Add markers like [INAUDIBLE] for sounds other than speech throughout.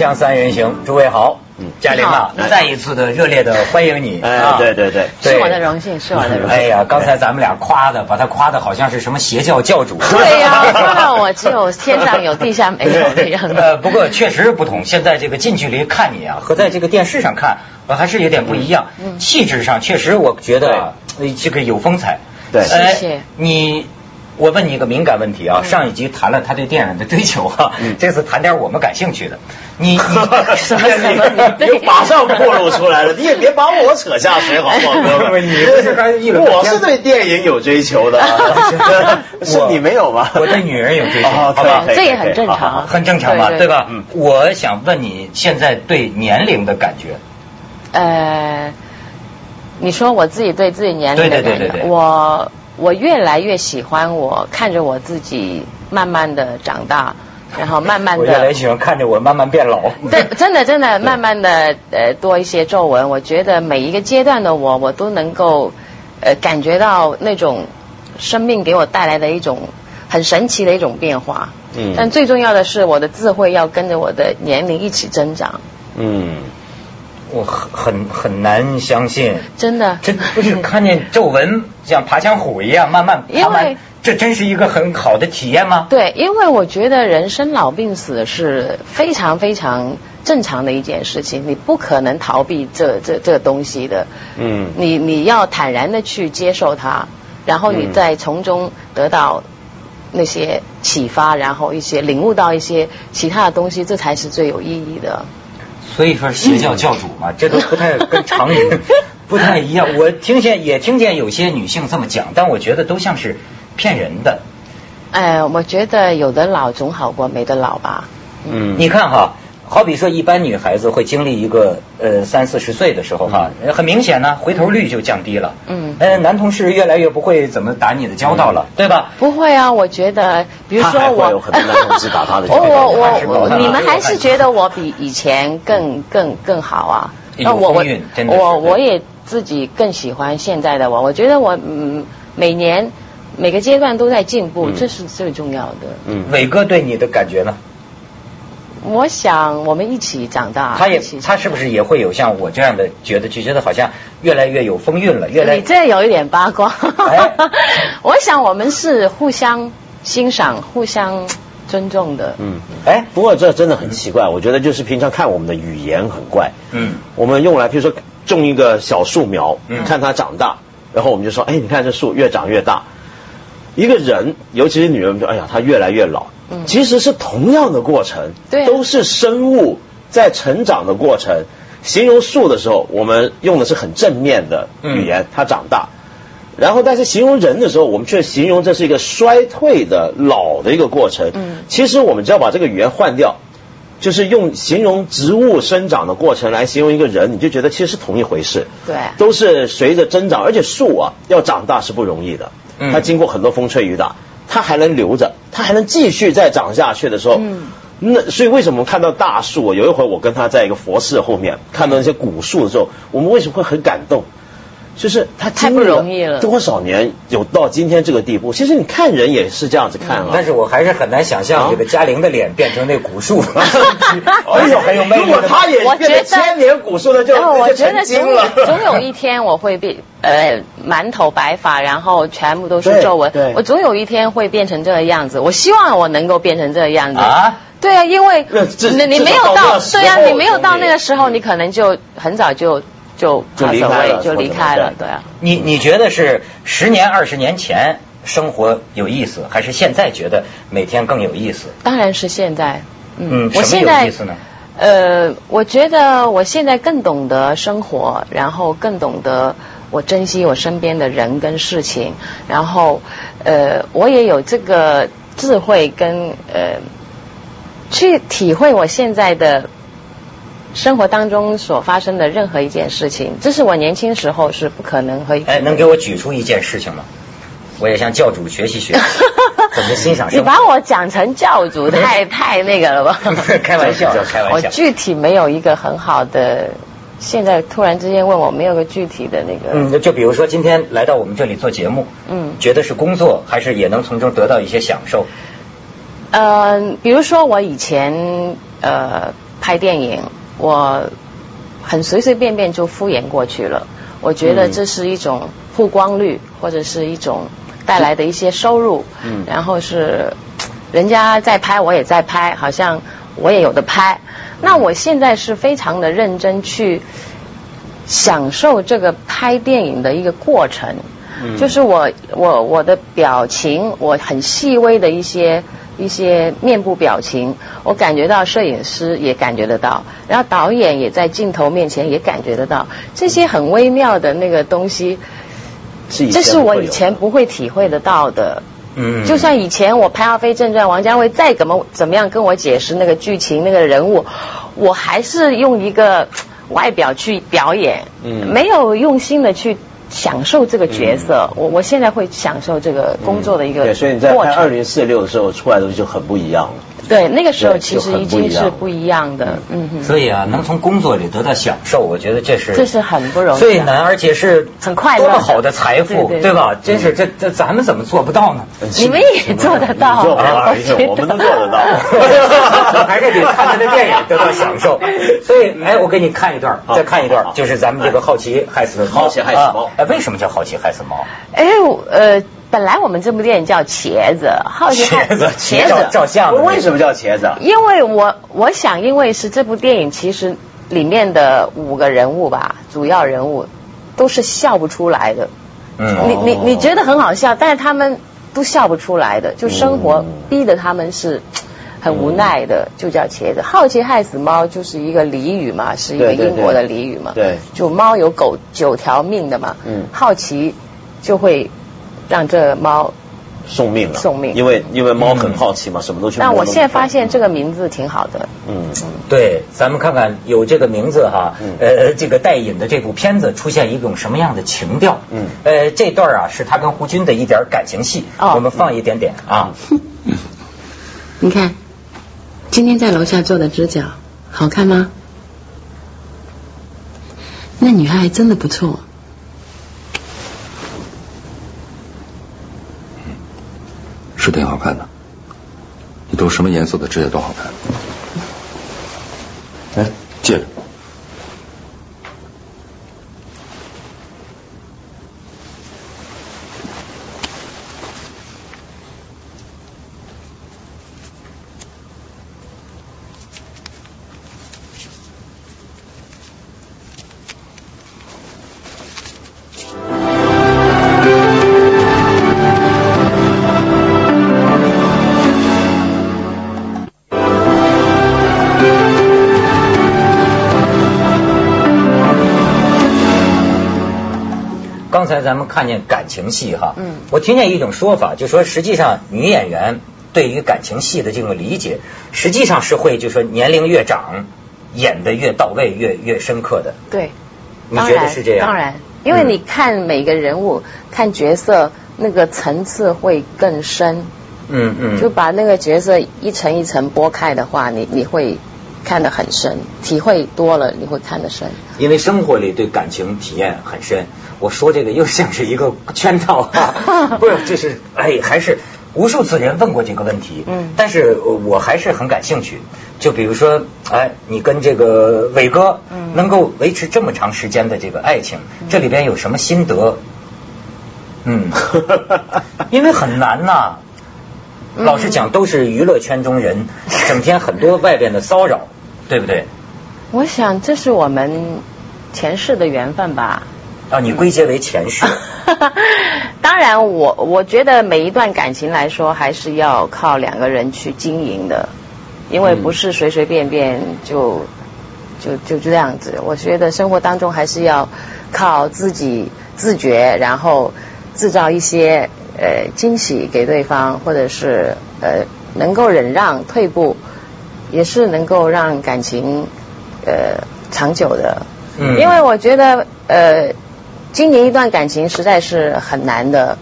锵锵三人行，诸位好。嘉玲啊，再一次的热烈的欢迎你。哎，对对对，是我的荣幸，是我的荣幸。哎呀，刚才咱们俩夸的，把他夸的好像是什么邪教教主。对呀，夸到我只有天上有地下没有的样子。呃，不过确实不同。现在这个近距离看你啊，和在这个电视上看，我还是有点不一样。嗯，气质上确实我觉得这个有风采。对，谢谢你。我问你一个敏感问题啊，上一集谈了他对电影的追求哈，这次谈点我们感兴趣的。你你什么什么？你马上暴露出来了，你也别把我扯下水好不好，哥们？你不是刚一我是对电影有追求的，是你没有吗？我对女人有追求，好吧？这也很正常，很正常吧，对吧？嗯。我想问你现在对年龄的感觉？呃，你说我自己对自己年龄的感觉，我。我越来越喜欢我看着我自己慢慢的长大，然后慢慢的。我越来越喜欢看着我慢慢变老。对，真的真的慢慢的呃多一些皱纹，我觉得每一个阶段的我，我都能够呃感觉到那种生命给我带来的一种很神奇的一种变化。嗯。但最重要的是，我的智慧要跟着我的年龄一起增长。嗯。我很很很难相信，真的，这不是看见皱纹像爬墙虎一样慢慢爬完，这真是一个很好的体验吗？对，因为我觉得人生老病死是非常非常正常的一件事情，你不可能逃避这这这东西的。嗯，你你要坦然的去接受它，然后你再从中得到那些启发，然后一些领悟到一些其他的东西，这才是最有意义的。所以说邪教教主嘛，这都不太跟常人 [LAUGHS] 不太一样。我听见也听见有些女性这么讲，但我觉得都像是骗人的。哎，我觉得有的老总好过没得老吧。嗯，你看哈。好比说，一般女孩子会经历一个呃三四十岁的时候哈，很明显呢，回头率就降低了。嗯，呃，男同事越来越不会怎么打你的交道了，对吧？不会啊，我觉得，比如说我，有很多男 [LAUGHS] 同事打他的。我我我，你们还是觉得我比以前更更更好啊？那我我我我也自己更喜欢现在的我，我觉得我嗯每年每个阶段都在进步，这是最重要的。嗯，伟哥对你的感觉呢？我想我们一起长大。他也他是不是也会有像我这样的觉得，就觉得好像越来越有风韵了，越来。你这有一点八卦。[LAUGHS] 我想我们是互相欣赏、互相尊重的。嗯。哎，不过这真的很奇怪，我觉得就是平常看我们的语言很怪。嗯。我们用来，比如说种一个小树苗，看它长大，然后我们就说，哎，你看这树越长越大。一个人，尤其是女人，说，哎呀，她越来越老。嗯其实是同样的过程，对都是生物在成长的过程。形容树的时候，我们用的是很正面的语言，它长大。然后，但是形容人的时候，我们却形容这是一个衰退的老的一个过程。嗯，其实我们只要把这个语言换掉，就是用形容植物生长的过程来形容一个人，你就觉得其实是同一回事。对，都是随着增长，而且树啊要长大是不容易的，它经过很多风吹雨打。它还能留着，它还能继续再长下去的时候，那所以为什么看到大树？有一回我跟他在一个佛寺后面看到那些古树的时候，我们为什么会很感动？就是他太不容易了，多少年有到今天这个地步。其实你看人也是这样子看啊。但是我还是很难想象这个嘉玲的脸变成那古树。[LAUGHS] 哎呦，很有魅力。如果他也变成千年古树了，就我觉得总有总有一天我会变呃满头白发，然后全部都是皱纹。我总有一天会变成这个样子。我希望我能够变成这个样子。啊。对啊，因为你你没有到对啊，你没有到那个时候，你可能就很早就。就就离开了，就离开了，对啊。你你觉得是十年、二十年前生活有意思，还是现在觉得每天更有意思？当然是现在。嗯，我现在呃，我觉得我现在更懂得生活，然后更懂得我珍惜我身边的人跟事情，然后呃，我也有这个智慧跟呃，去体会我现在的。生活当中所发生的任何一件事情，这是我年轻时候是不可能和。哎，能给我举出一件事情吗？我也向教主学习学习，[LAUGHS] 怎么欣赏。你把我讲成教主，太太那个了吧？[LAUGHS] 开玩笑，[LAUGHS] 开玩笑。我具体没有一个很好的，现在突然之间问我，没有个具体的那个。嗯，就比如说今天来到我们这里做节目，嗯，觉得是工作，还是也能从中得到一些享受？呃，比如说我以前呃。拍电影，我很随随便便就敷衍过去了。我觉得这是一种曝光率，或者是一种带来的一些收入。嗯。然后是人家在拍，我也在拍，好像我也有的拍。那我现在是非常的认真去享受这个拍电影的一个过程。嗯。就是我我我的表情，我很细微的一些。一些面部表情，我感觉到摄影师也感觉得到，然后导演也在镜头面前也感觉得到，这些很微妙的那个东西，这是我以前不会体会得到的。嗯，就像以前我拍《阿飞正传》，王家卫再怎么怎么样跟我解释那个剧情、那个人物，我还是用一个外表去表演，嗯，没有用心的去。享受这个角色，我我现在会享受这个工作的一个对，所以你在拍二零四六的时候出来的东西就很不一样了。对，那个时候其实已经是不一样的，嗯哼。所以啊，能从工作里得到享受，我觉得这是这是很不容易，最难，而且是很快乐，多么好的财富，对吧？真是这这咱们怎么做不到呢？你们也做得到，[LAUGHS] 我们能做得到，还是得看他的电影得到享受。所以，哎，我给你看一段，再看一段，就是咱们这个好奇害死猫好奇害死猫。哎，为什么叫好奇害死猫？哎，呃。本来我们这部电影叫《茄子》，好奇茄子，茄子照相。为什么叫茄子？因为我我想，因为是这部电影，其实里面的五个人物吧，主要人物都是笑不出来的。嗯。你你你觉得很好笑，但是他们都笑不出来的，就生活逼得他们是很无奈的，就叫茄子。好奇害死猫就是一个俚语嘛，是一个英国的俚语嘛。对。就猫有狗九条命的嘛。嗯。好奇就会。让这猫送命了，送命，因为因为猫很好奇嘛，什么都去。但我现在发现这个名字挺好的。嗯，对，咱们看看有这个名字哈，呃，这个带引的这部片子出现一种什么样的情调？嗯，呃，这段啊是他跟胡军的一点感情戏，我们放一点点啊。[LAUGHS] 你看，今天在楼下做的指甲好看吗？那女孩还真的不错。是挺好看的，你都什么颜色的指甲都好看。哎，戒指。咱们看见感情戏哈，嗯，我听见一种说法，就说实际上女演员对于感情戏的这种理解，实际上是会就说年龄越长，演的越到位，越越深刻的。对，你觉得是这样？当然，因为你看每个人物，看角色，那个层次会更深。嗯嗯。就把那个角色一层一层剥开的话，你你会看得很深，体会多了你会看得深。因为生活里对感情体验很深。我说这个又像是一个圈套啊，[LAUGHS] 不是，这是哎，还是无数次人问过这个问题，嗯，但是我还是很感兴趣。就比如说，哎，你跟这个伟哥，嗯，能够维持这么长时间的这个爱情，这里边有什么心得？嗯，[LAUGHS] 因为很难呐。老实讲，都是娱乐圈中人，整天很多外边的骚扰，对不对？我想这是我们前世的缘分吧。啊，你归结为前世。[LAUGHS] 当然，我我觉得每一段感情来说，还是要靠两个人去经营的，因为不是随随便便就就就这样子。我觉得生活当中还是要靠自己自觉，然后制造一些呃惊喜给对方，或者是呃能够忍让退步，也是能够让感情呃长久的。嗯，因为我觉得呃。经营一段感情实在是很难的，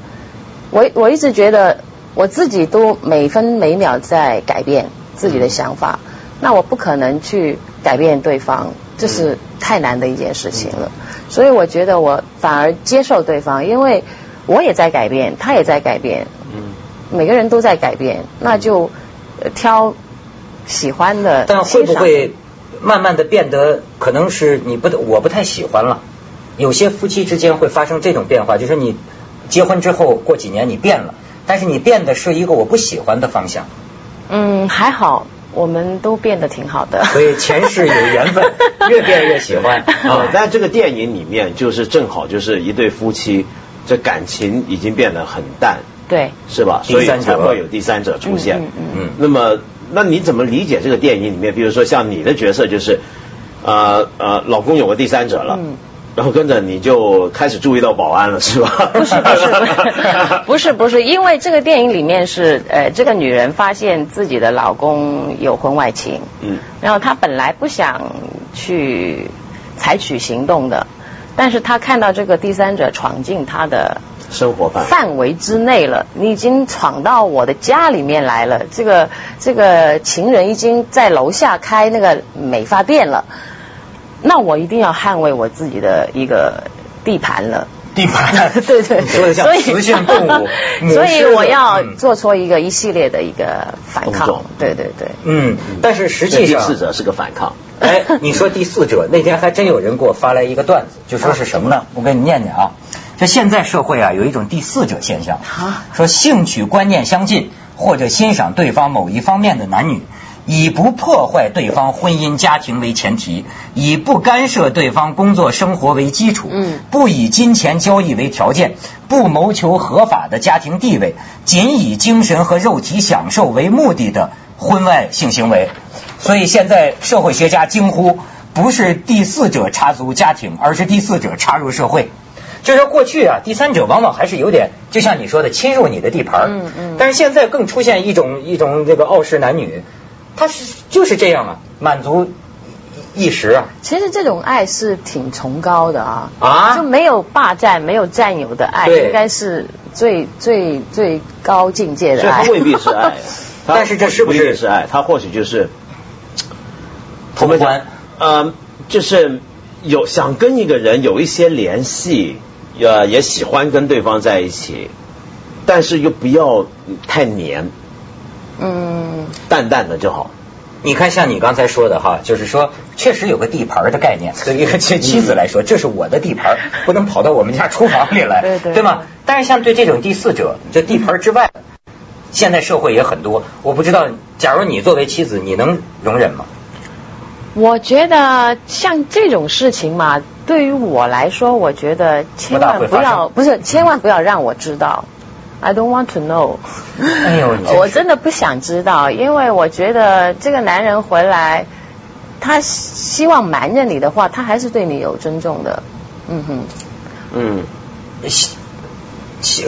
我我一直觉得我自己都每分每秒在改变自己的想法，那我不可能去改变对方，这是太难的一件事情了。所以我觉得我反而接受对方，因为我也在改变，他也在改变，嗯，每个人都在改变，那就挑喜欢的。但会不会慢慢的变得可能是你不我不太喜欢了。有些夫妻之间会发生这种变化，就是你结婚之后过几年你变了，但是你变的是一个我不喜欢的方向。嗯，还好，我们都变得挺好的。所以前世有缘分，[LAUGHS] 越变越喜欢 [LAUGHS] 啊。但这个电影里面就是正好就是一对夫妻，这感情已经变得很淡，对，是吧？所以才会有第三者出现。嗯嗯。那么，那你怎么理解这个电影里面？比如说像你的角色就是，呃呃，老公有个第三者了。嗯。然后跟着你就开始注意到保安了，是吧？不是不是 [LAUGHS] 不是不是，因为这个电影里面是呃，这个女人发现自己的老公有婚外情，嗯，然后她本来不想去采取行动的，但是他看到这个第三者闯进他的生活范范围之内了，你已经闯到我的家里面来了，这个这个情人已经在楼下开那个美发店了。那我一定要捍卫我自己的一个地盘了。地盘，[LAUGHS] 对对，所以雌性动物，[LAUGHS] 所以我要做出一个一系列的一个反抗。对对对。嗯，但是实际上，第四者是个反抗。哎，你说第四者那天还真有人给我发来一个段子，就说是什么呢？我给你念念啊。就现在社会啊，有一种第四者现象，说兴趣观念相近或者欣赏对方某一方面的男女。以不破坏对方婚姻家庭为前提，以不干涉对方工作生活为基础，嗯，不以金钱交易为条件，不谋求合法的家庭地位，仅以精神和肉体享受为目的的婚外性行为。所以现在社会学家惊呼，不是第四者插足家庭，而是第四者插入社会。就是说过去啊，第三者往往还是有点，就像你说的，侵入你的地盘。嗯嗯。但是现在更出现一种一种这个傲视男女。他是就是这样啊，满足一时啊。其实这种爱是挺崇高的啊，啊，就没有霸占、没有占有的爱，应该是最最最高境界的爱。这未必是爱，[LAUGHS] 但是这是不是是爱？他或许就是同欢，呃，就是有想跟一个人有一些联系，呃，也喜欢跟对方在一起，但是又不要太黏。嗯，淡淡的就好。你看，像你刚才说的哈，就是说，确实有个地盘的概念。对于一个妻妻子来说，这是我的地盘，不能跑到我们家厨房里来，对对，对吗？但是像对这种第四者，这地盘之外，现在社会也很多。我不知道，假如你作为妻子，你能容忍吗？我觉得像这种事情嘛，对于我来说，我觉得千万不要，不是千万不要让我知道。I don't want to know。哎呦，[LAUGHS] 我真的不想知道，因为我觉得这个男人回来，他希望瞒着你的话，他还是对你有尊重的。嗯哼。嗯。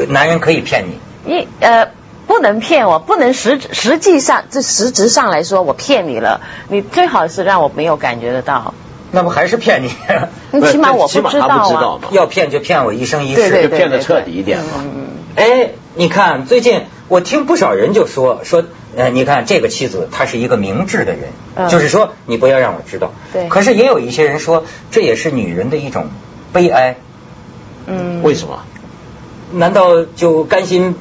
男人可以骗你。一呃，不能骗我，不能实实际上，这实质上来说，我骗你了。你最好是让我没有感觉得到。那不还是骗你？[LAUGHS] 你起码我不知道啊。要骗就骗我一生一世，就骗的彻底一点嘛。哎。你看，最近我听不少人就说说，呃，你看这个妻子她是一个明智的人，就是说你不要让我知道。对。可是也有一些人说，这也是女人的一种悲哀。嗯。为什么？难道就甘心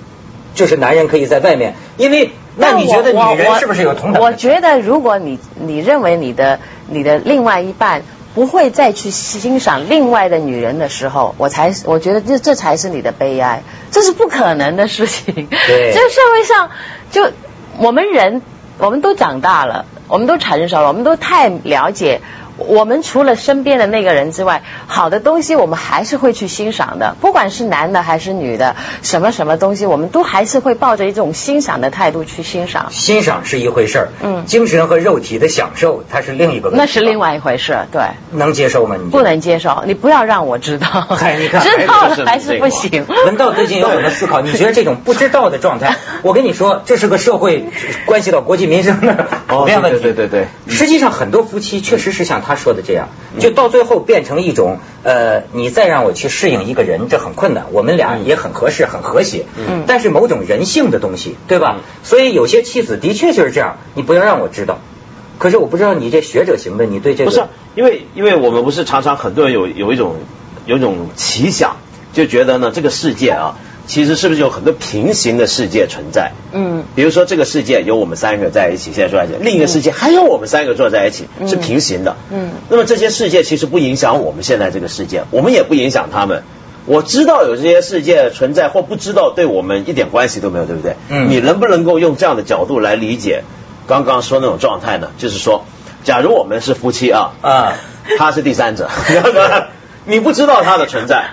就是男人可以在外面？因为那你觉得女人是不是有同等？我觉得如果你你认为你的你的另外一半。不会再去欣赏另外的女人的时候，我才我觉得这这才是你的悲哀，这是不可能的事情。对，[LAUGHS] 这社会上就我们人，我们都长大了，我们都成熟了，我们都太了解。我们除了身边的那个人之外，好的东西我们还是会去欣赏的，不管是男的还是女的，什么什么东西，我们都还是会抱着一种欣赏的态度去欣赏。欣赏是一回事儿，嗯，精神和肉体的享受，它是另一个。那是另外一回事，对。能接受吗？你不能接受，你不要让我知道。哎你看，[LAUGHS] 知道了还是不行。文道最近有很多思考，你觉得这种不知道的状态，[LAUGHS] 我跟你说，这是个社会关系到国计民生的普遍问题。对对对。实际上，很多夫妻确实是像他说的这样。就到最后变成一种呃，你再让我去适应一个人，这很困难。我们俩也很合适，很和谐。嗯。但是某种人性的东西，对吧？所以有些妻子的确就是这样，你不要让我知道。可是我不知道你这学者型的，你对这个不是？因为因为我们不是常常很多人有有一种有一种奇想，就觉得呢，这个世界啊，其实是不是有很多平行的世界存在？嗯，比如说这个世界有我们三个在一起，现在坐在一起，另一个世界还有我们三个坐在一起，是平行的。嗯，那么这些世界其实不影响我们现在这个世界，我们也不影响他们。我知道有这些世界存在或不知道，对我们一点关系都没有，对不对？嗯，你能不能够用这样的角度来理解刚刚说那种状态呢？就是说，假如我们是夫妻啊，啊，他是第三者，[LAUGHS] 你不知道他的存在。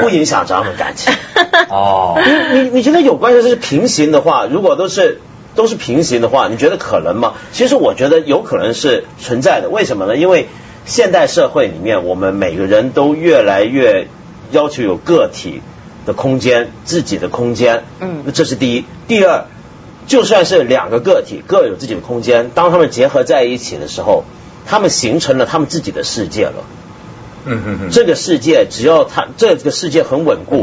不影响咱们感情 [LAUGHS] 哦。你你你觉得有关系是平行的话，如果都是都是平行的话，你觉得可能吗？其实我觉得有可能是存在的。为什么呢？因为现代社会里面，我们每个人都越来越要求有个体的空间，自己的空间。嗯，那这是第一。第二，就算是两个个体各有自己的空间，当他们结合在一起的时候，他们形成了他们自己的世界了。嗯嗯嗯，这个世界只要他这个世界很稳固，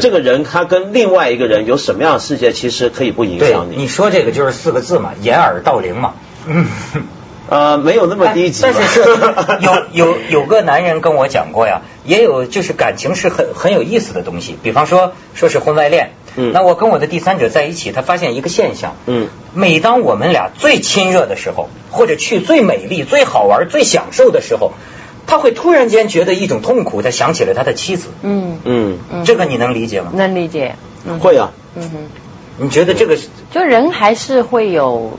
这个人他跟另外一个人有什么样的世界，其实可以不影响你。你说这个就是四个字嘛，掩耳盗铃嘛。嗯，[LAUGHS] 呃，没有那么低级。但是是 [LAUGHS] 有有有个男人跟我讲过呀，也有就是感情是很很有意思的东西。比方说说是婚外恋，嗯，那我跟我的第三者在一起，他发现一个现象，嗯，每当我们俩最亲热的时候，或者去最美丽、最好玩、最享受的时候。他会突然间觉得一种痛苦，他想起了他的妻子。嗯嗯，这个你能理解吗？能理解。会啊。嗯哼。你觉得这个就人还是会有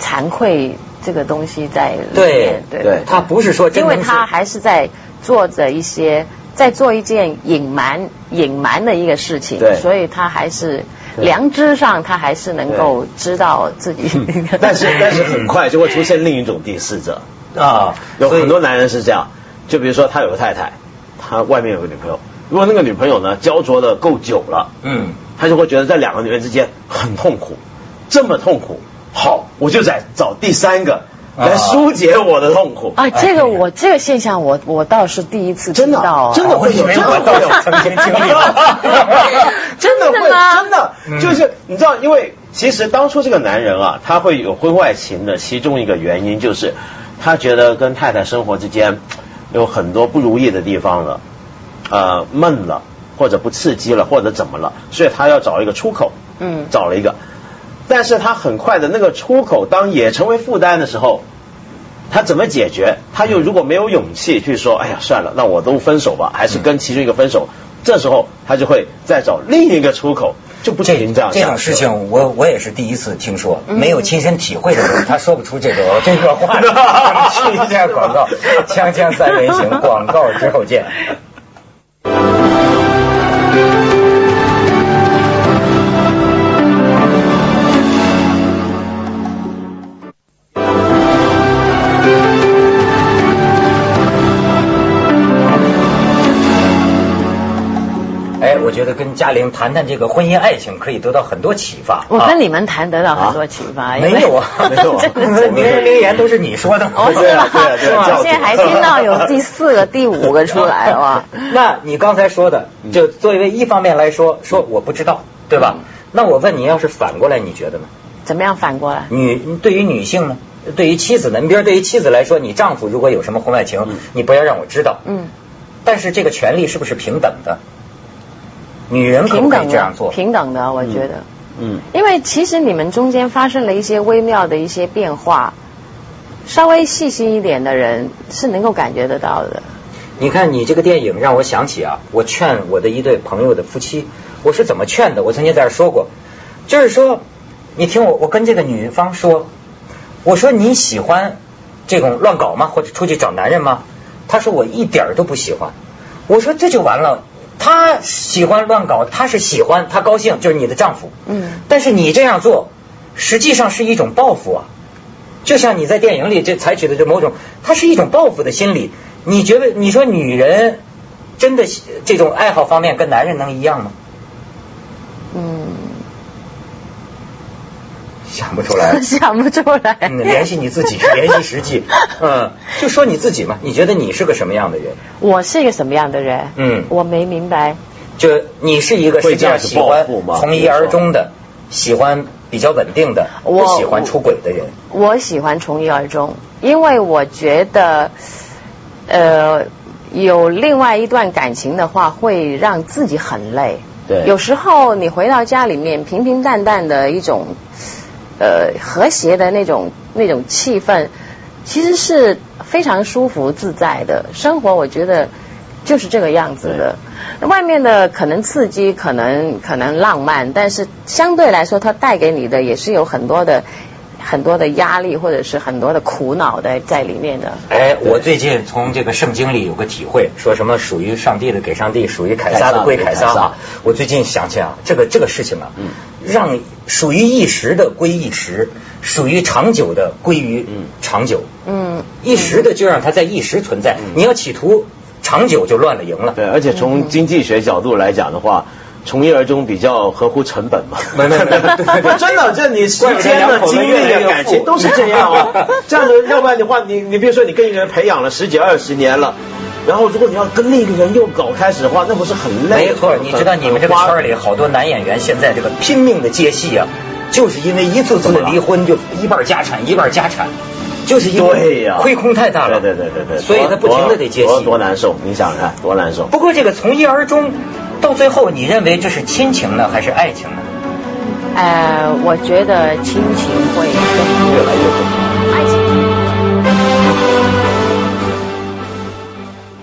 惭愧这个东西在里面。对对。他不是说，因为他还是在做着一些，在做一件隐瞒隐瞒的一个事情，所以他还是良知上他还是能够知道自己。[LAUGHS] 但是但是很快就会出现另一种第四者。啊，有很多男人是这样，就比如说他有个太太，他外面有个女朋友，如果那个女朋友呢焦灼的够久了，嗯，他就会觉得在两个女人之间很痛苦，这么痛苦，好，我就在找第三个来疏解我的痛苦。啊，这个我这个现象我我倒是第一次知道，真的会有，真的会有，曾经经历，[LAUGHS] 真的会，真的就是你知道，因为其实当初这个男人啊，他会有婚外情的其中一个原因就是。他觉得跟太太生活之间有很多不如意的地方了，呃，闷了，或者不刺激了，或者怎么了，所以他要找一个出口，嗯，找了一个，但是他很快的那个出口当也成为负担的时候，他怎么解决？他又如果没有勇气去说，哎呀，算了，那我都分手吧，还是跟其中一个分手，这时候他就会再找另一个出口。就不这这样这种事情，我我也是第一次听说，没有亲身体会的人，他说不出这个这个话。[LAUGHS] 去一下广告，锵锵三人行，广告之后见。觉得跟嘉玲谈谈这个婚姻爱情，可以得到很多启发。我跟你们谈得到很多启发，没有啊，[LAUGHS] 没有，名人名言都是你说的。对啊，对。现在还听到有第四个、第五个出来了。[LAUGHS] 那你刚才说的，就作为一方面来说，说我不知道，对吧？那我问你，要是反过来，你觉得呢？怎么样反过来？女对于女性呢？对于妻子呢？你比如对于妻子来说，你丈夫如果有什么婚外情，你不要让我知道。嗯。但是这个权利是不是平等的？女人可以这样做，平等的，我觉得，嗯，因为其实你们中间发生了一些微妙的一些变化，稍微细心一点的人是能够感觉得到的。你看，你这个电影让我想起啊，我劝我的一对朋友的夫妻，我是怎么劝的？我曾经在这说过，就是说，你听我，我跟这个女方说，我说你喜欢这种乱搞吗？或者出去找男人吗？他说我一点都不喜欢。我说这就完了。他喜欢乱搞，他是喜欢，他高兴，就是你的丈夫。嗯。但是你这样做，实际上是一种报复啊！就像你在电影里这采取的这某种，它是一种报复的心理。你觉得，你说女人真的这种爱好方面跟男人能一样吗？嗯。想不出来。[LAUGHS] 想不出来。联系你自己，联系实际。[LAUGHS] 嗯。就说你自己嘛，你觉得你是个什么样的人？我是一个什么样的人？嗯。我没明白。就你是一个实际上喜欢从一而终的，喜欢比较稳定的，不喜欢出轨的人。我喜欢从一而终，因为我觉得，呃，有另外一段感情的话，会让自己很累。对，有时候你回到家里面，平平淡淡的一种呃和谐的那种那种气氛，其实是非常舒服自在的。生活我觉得就是这个样子的。外面的可能刺激，可能可能浪漫，但是相对来说，它带给你的也是有很多的。很多的压力或者是很多的苦恼的在里面的。哎，我最近从这个圣经里有个体会，说什么属于上帝的给上帝，属于凯撒的归凯撒啊。我最近想起啊，这个这个事情啊，让属于一时的归一时，属于长久的归于长久。嗯，一时的就让它在一时存在，你要企图长久就乱了营了。对，而且从经济学角度来讲的话。从一而终比较合乎成本嘛？没没没，[LAUGHS] 真的，这你时间的、精力的感情都是这样啊。[LAUGHS] 这样子，要不然的话，你你比如说你跟一个人培养了十几二十年了，然后如果你要跟那个人又搞开始的话，那不是很累？没错，你知道你们这个圈里好多男演员现在这个拼命的接戏啊，就是因为一次次的离婚就一半家产一半家产，就是因为亏空太大了。对对对对对，所以他不停的得接戏，多难受！你想想看，多难受。不过这个从一而终。到最后，你认为这是亲情呢，还是爱情呢？呃，我觉得亲情会越来越重。